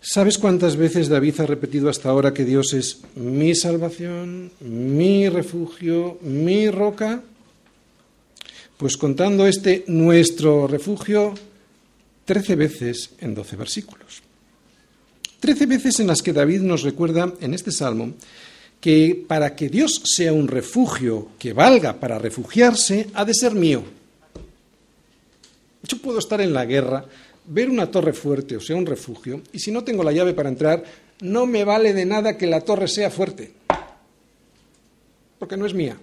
Speaker 1: ¿Sabes cuántas veces David ha repetido hasta ahora que Dios es mi salvación, mi refugio, mi roca? Pues contando este nuestro refugio, trece veces en doce versículos. Trece veces en las que David nos recuerda en este salmo que para que Dios sea un refugio que valga para refugiarse, ha de ser mío. Yo puedo estar en la guerra, ver una torre fuerte o sea un refugio, y si no tengo la llave para entrar, no me vale de nada que la torre sea fuerte, porque no es mía.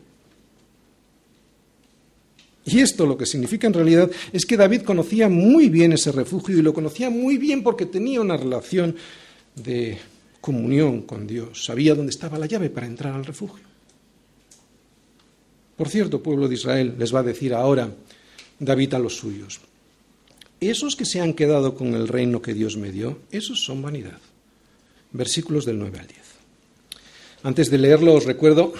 Speaker 1: Y esto lo que significa en realidad es que David conocía muy bien ese refugio y lo conocía muy bien porque tenía una relación de comunión con Dios. Sabía dónde estaba la llave para entrar al refugio. Por cierto, pueblo de Israel, les va a decir ahora David a los suyos, esos que se han quedado con el reino que Dios me dio, esos son vanidad. Versículos del 9 al 10. Antes de leerlo os recuerdo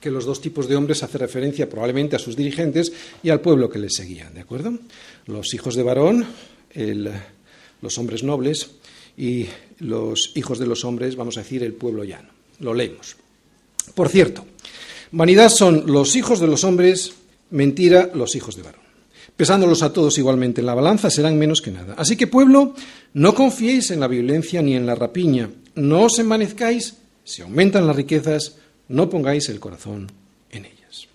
Speaker 1: que los dos tipos de hombres hace referencia probablemente a sus dirigentes y al pueblo que les seguía, ¿de acuerdo? Los hijos de varón, los hombres nobles y los hijos de los hombres, vamos a decir, el pueblo llano. Lo leemos. Por cierto, vanidad son los hijos de los hombres, mentira los hijos de varón. Pesándolos a todos igualmente en la balanza serán menos que nada. Así que, pueblo, no confiéis en la violencia ni en la rapiña, no os envanezcáis, si aumentan las riquezas, no pongáis el corazón en ellas.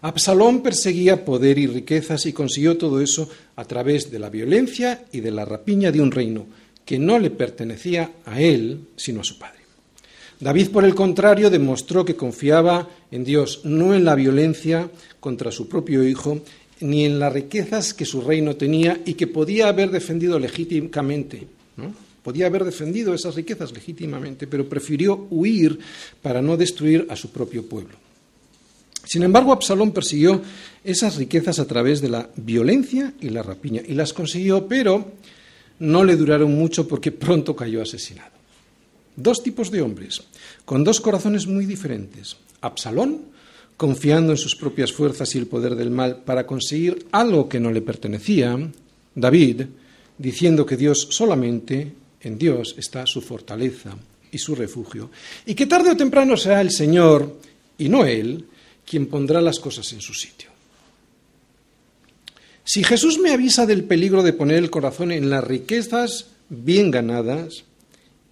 Speaker 1: Absalón perseguía poder y riquezas y consiguió todo eso a través de la violencia y de la rapiña de un reino que no le pertenecía a él, sino a su padre. David, por el contrario, demostró que confiaba en Dios, no en la violencia contra su propio hijo, ni en las riquezas que su reino tenía y que podía haber defendido legítimamente. Podía haber defendido esas riquezas legítimamente, pero prefirió huir para no destruir a su propio pueblo. Sin embargo, Absalón persiguió esas riquezas a través de la violencia y la rapiña, y las consiguió, pero no le duraron mucho porque pronto cayó asesinado. Dos tipos de hombres, con dos corazones muy diferentes. Absalón, confiando en sus propias fuerzas y el poder del mal para conseguir algo que no le pertenecía. David, diciendo que Dios solamente, en Dios está su fortaleza y su refugio, y que tarde o temprano será el Señor, y no Él, quien pondrá las cosas en su sitio. Si Jesús me avisa del peligro de poner el corazón en las riquezas bien ganadas,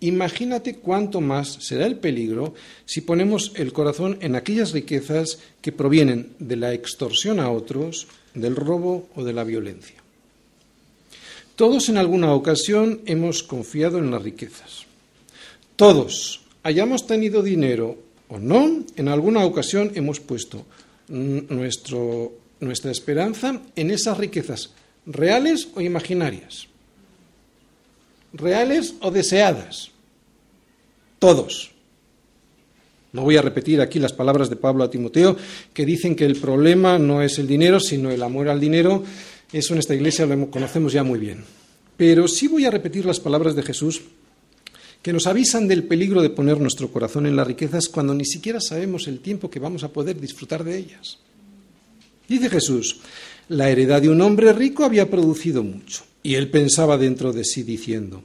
Speaker 1: imagínate cuánto más será el peligro si ponemos el corazón en aquellas riquezas que provienen de la extorsión a otros, del robo o de la violencia. Todos en alguna ocasión hemos confiado en las riquezas. Todos, hayamos tenido dinero o no, en alguna ocasión hemos puesto nuestra esperanza en esas riquezas reales o imaginarias, reales o deseadas, todos. No voy a repetir aquí las palabras de Pablo a Timoteo que dicen que el problema no es el dinero, sino el amor al dinero. Eso en esta iglesia lo conocemos ya muy bien. Pero sí voy a repetir las palabras de Jesús que nos avisan del peligro de poner nuestro corazón en las riquezas cuando ni siquiera sabemos el tiempo que vamos a poder disfrutar de ellas. Dice Jesús, la heredad de un hombre rico había producido mucho, y él pensaba dentro de sí diciendo,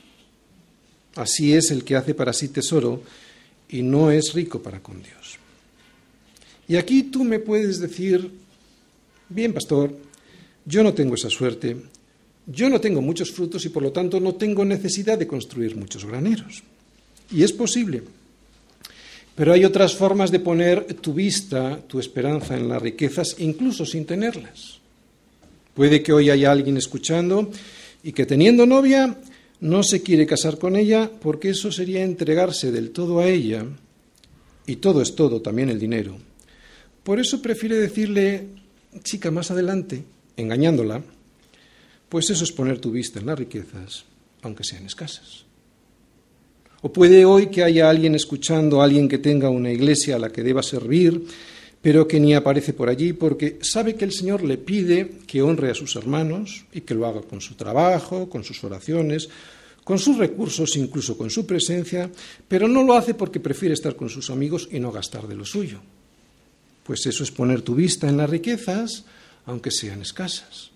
Speaker 1: Así es el que hace para sí tesoro y no es rico para con Dios. Y aquí tú me puedes decir, bien, pastor, yo no tengo esa suerte, yo no tengo muchos frutos y por lo tanto no tengo necesidad de construir muchos graneros. Y es posible. Pero hay otras formas de poner tu vista, tu esperanza en las riquezas, incluso sin tenerlas. Puede que hoy haya alguien escuchando y que teniendo novia no se quiere casar con ella porque eso sería entregarse del todo a ella y todo es todo, también el dinero. Por eso prefiere decirle, chica, más adelante, engañándola, pues eso es poner tu vista en las riquezas, aunque sean escasas. O puede hoy que haya alguien escuchando, alguien que tenga una iglesia a la que deba servir pero que ni aparece por allí porque sabe que el Señor le pide que honre a sus hermanos y que lo haga con su trabajo, con sus oraciones, con sus recursos, incluso con su presencia, pero no lo hace porque prefiere estar con sus amigos y no gastar de lo suyo. Pues eso es poner tu vista en las riquezas, aunque sean escasas.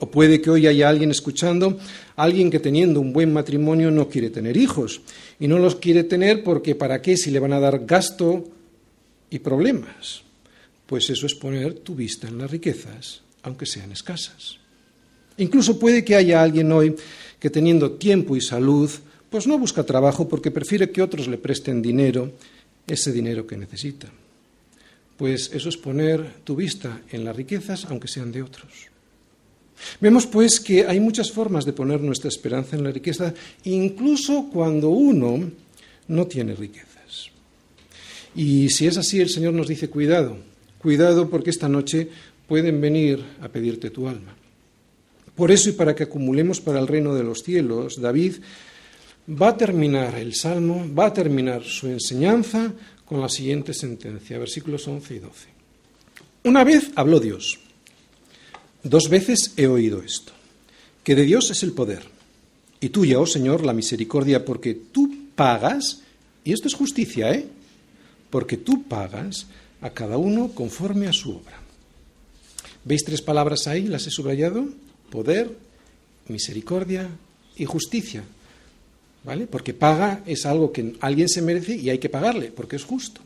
Speaker 1: O puede que hoy haya alguien escuchando, alguien que teniendo un buen matrimonio no quiere tener hijos, y no los quiere tener porque para qué si le van a dar gasto y problemas. Pues eso es poner tu vista en las riquezas, aunque sean escasas. Incluso puede que haya alguien hoy que teniendo tiempo y salud, pues no busca trabajo porque prefiere que otros le presten dinero, ese dinero que necesita. Pues eso es poner tu vista en las riquezas, aunque sean de otros. Vemos pues que hay muchas formas de poner nuestra esperanza en la riqueza, incluso cuando uno no tiene riqueza. Y si es así, el Señor nos dice, cuidado, Cuidado porque esta noche pueden venir a pedirte tu alma. Por eso y para que acumulemos para el reino de los cielos, David va a terminar el Salmo, va a terminar su enseñanza con la siguiente sentencia, versículos 11 y 12. Una vez habló Dios, dos veces he oído esto, que de Dios es el poder, y tuya, oh Señor, la misericordia, porque tú pagas, y esto es justicia, ¿eh? Porque tú pagas a cada uno conforme a su obra. ¿Veis tres palabras ahí? Las he subrayado. Poder, misericordia y justicia. ¿Vale? Porque paga es algo que alguien se merece y hay que pagarle, porque es justo.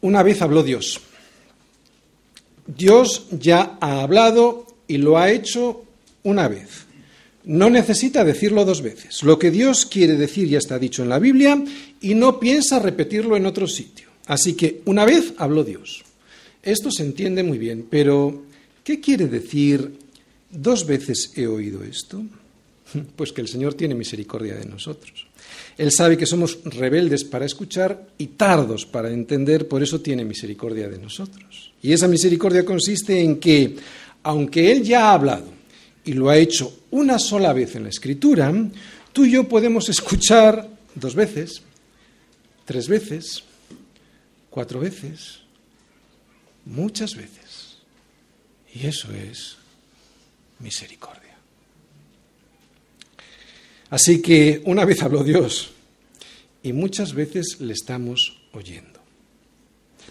Speaker 1: Una vez habló Dios. Dios ya ha hablado y lo ha hecho una vez. No necesita decirlo dos veces. Lo que Dios quiere decir ya está dicho en la Biblia y no piensa repetirlo en otro sitio. Así que una vez habló Dios. Esto se entiende muy bien, pero ¿qué quiere decir dos veces he oído esto? Pues que el Señor tiene misericordia de nosotros. Él sabe que somos rebeldes para escuchar y tardos para entender, por eso tiene misericordia de nosotros. Y esa misericordia consiste en que, aunque Él ya ha hablado y lo ha hecho una sola vez en la Escritura, tú y yo podemos escuchar dos veces, tres veces, cuatro veces, muchas veces. Y eso es misericordia. Así que una vez habló Dios y muchas veces le estamos oyendo.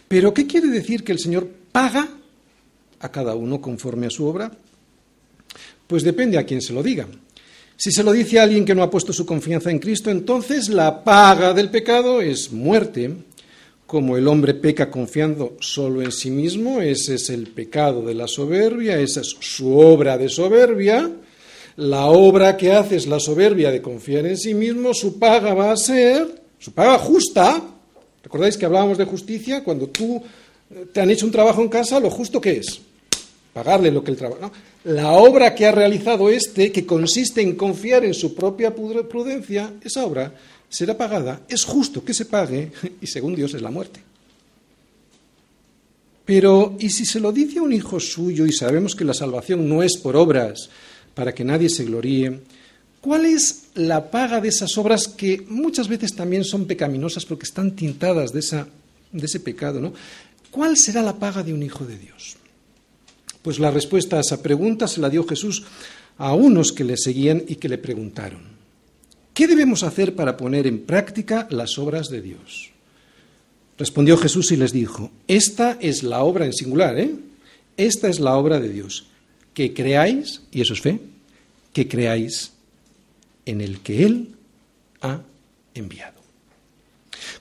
Speaker 1: Pero ¿qué quiere decir que el Señor paga a cada uno conforme a su obra? Pues depende a quién se lo diga. Si se lo dice a alguien que no ha puesto su confianza en Cristo, entonces la paga del pecado es muerte. Como el hombre peca confiando solo en sí mismo, ese es el pecado de la soberbia, esa es su obra de soberbia. La obra que hace es la soberbia de confiar en sí mismo, su paga va a ser, su paga justa. ¿Recordáis que hablábamos de justicia? Cuando tú eh, te han hecho un trabajo en casa, lo justo que es pagarle lo que el trabajo. La obra que ha realizado este, que consiste en confiar en su propia prudencia, esa obra será pagada. Es justo que se pague y según Dios es la muerte. Pero, ¿y si se lo dice a un hijo suyo y sabemos que la salvación no es por obras para que nadie se gloríe? ¿Cuál es la paga de esas obras que muchas veces también son pecaminosas porque están tintadas de, esa, de ese pecado? ¿no? ¿Cuál será la paga de un hijo de Dios? Pues la respuesta a esa pregunta se la dio Jesús a unos que le seguían y que le preguntaron, ¿qué debemos hacer para poner en práctica las obras de Dios? Respondió Jesús y les dijo, esta es la obra en singular, ¿eh? Esta es la obra de Dios, que creáis, y eso es fe, que creáis en el que Él ha enviado.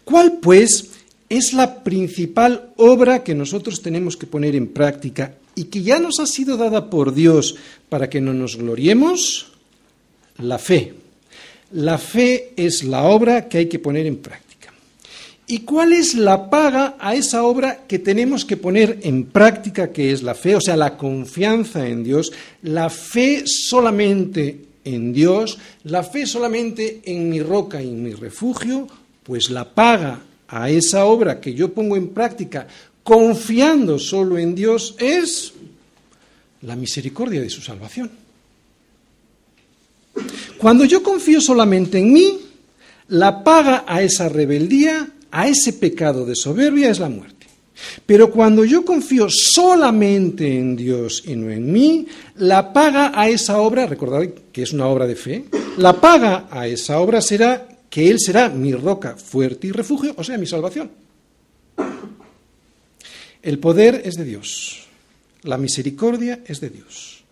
Speaker 1: ¿Cuál, pues, es la principal obra que nosotros tenemos que poner en práctica y que ya nos ha sido dada por Dios para que no nos gloriemos, la fe. La fe es la obra que hay que poner en práctica. ¿Y cuál es la paga a esa obra que tenemos que poner en práctica, que es la fe? O sea, la confianza en Dios, la fe solamente en Dios, la fe solamente en mi roca y en mi refugio, pues la paga a esa obra que yo pongo en práctica confiando solo en Dios es la misericordia de su salvación. Cuando yo confío solamente en mí, la paga a esa rebeldía, a ese pecado de soberbia es la muerte. Pero cuando yo confío solamente en Dios y no en mí, la paga a esa obra, recordad que es una obra de fe, la paga a esa obra será que Él será mi roca fuerte y refugio, o sea, mi salvación. El poder es de Dios, la misericordia es de Dios,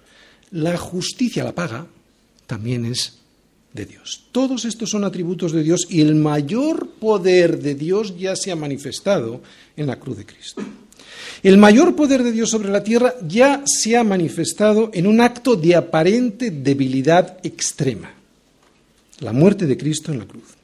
Speaker 1: la justicia, la paga, también es de Dios. Todos estos son atributos de Dios y el mayor poder de Dios ya se ha manifestado en la cruz de Cristo. El mayor poder de Dios sobre la tierra ya se ha manifestado en un acto de aparente debilidad extrema, la muerte de Cristo en la cruz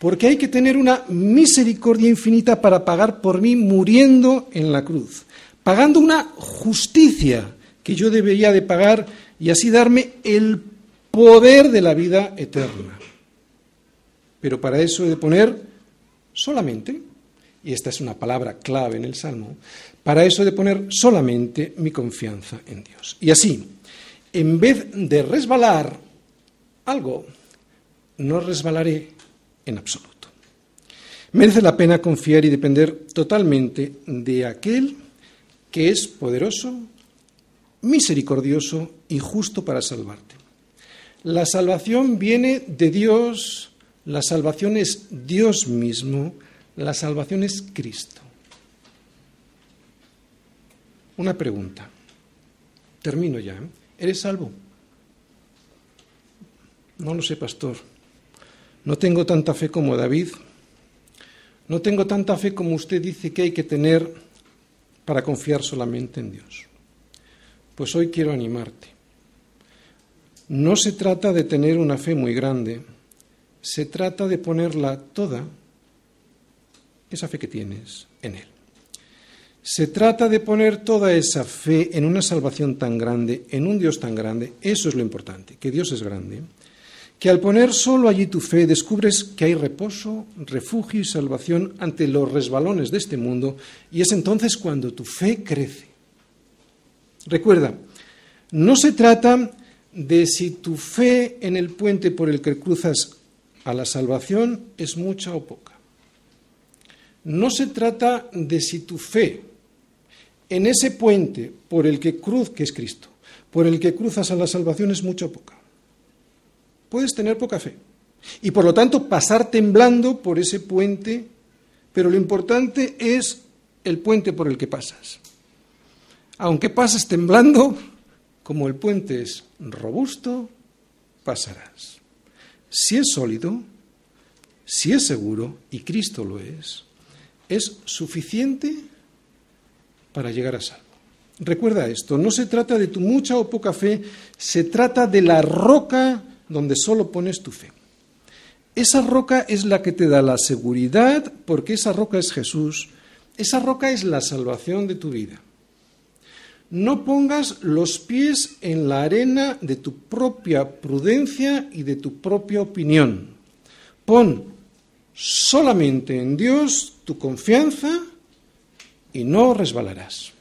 Speaker 1: porque hay que tener una misericordia infinita para pagar por mí muriendo en la cruz, pagando una justicia que yo debería de pagar y así darme el poder de la vida eterna. Pero para eso he de poner solamente y esta es una palabra clave en el Salmo, para eso de poner solamente mi confianza en Dios. Y así, en vez de resbalar algo, no resbalaré en absoluto. Merece la pena confiar y depender totalmente de aquel que es poderoso, misericordioso y justo para salvarte. La salvación viene de Dios, la salvación es Dios mismo, la salvación es Cristo. Una pregunta. Termino ya. ¿eh? ¿Eres salvo? No lo sé, pastor. No tengo tanta fe como David. No tengo tanta fe como usted dice que hay que tener para confiar solamente en Dios. Pues hoy quiero animarte. No se trata de tener una fe muy grande, se trata de ponerla toda, esa fe que tienes, en Él. Se trata de poner toda esa fe en una salvación tan grande, en un Dios tan grande, eso es lo importante, que Dios es grande, que al poner solo allí tu fe descubres que hay reposo, refugio y salvación ante los resbalones de este mundo y es entonces cuando tu fe crece. Recuerda, no se trata de si tu fe en el puente por el que cruzas a la salvación es mucha o poca. No se trata de si tu fe en ese puente por el que cruz, que es Cristo, por el que cruzas a la salvación es mucha o poca puedes tener poca fe. Y por lo tanto pasar temblando por ese puente, pero lo importante es el puente por el que pasas. Aunque pases temblando, como el puente es robusto, pasarás. Si es sólido, si es seguro, y Cristo lo es, es suficiente para llegar a salvo. Recuerda esto, no se trata de tu mucha o poca fe, se trata de la roca donde solo pones tu fe. Esa roca es la que te da la seguridad, porque esa roca es Jesús, esa roca es la salvación de tu vida. No pongas los pies en la arena de tu propia prudencia y de tu propia opinión. Pon solamente en Dios tu confianza y no resbalarás.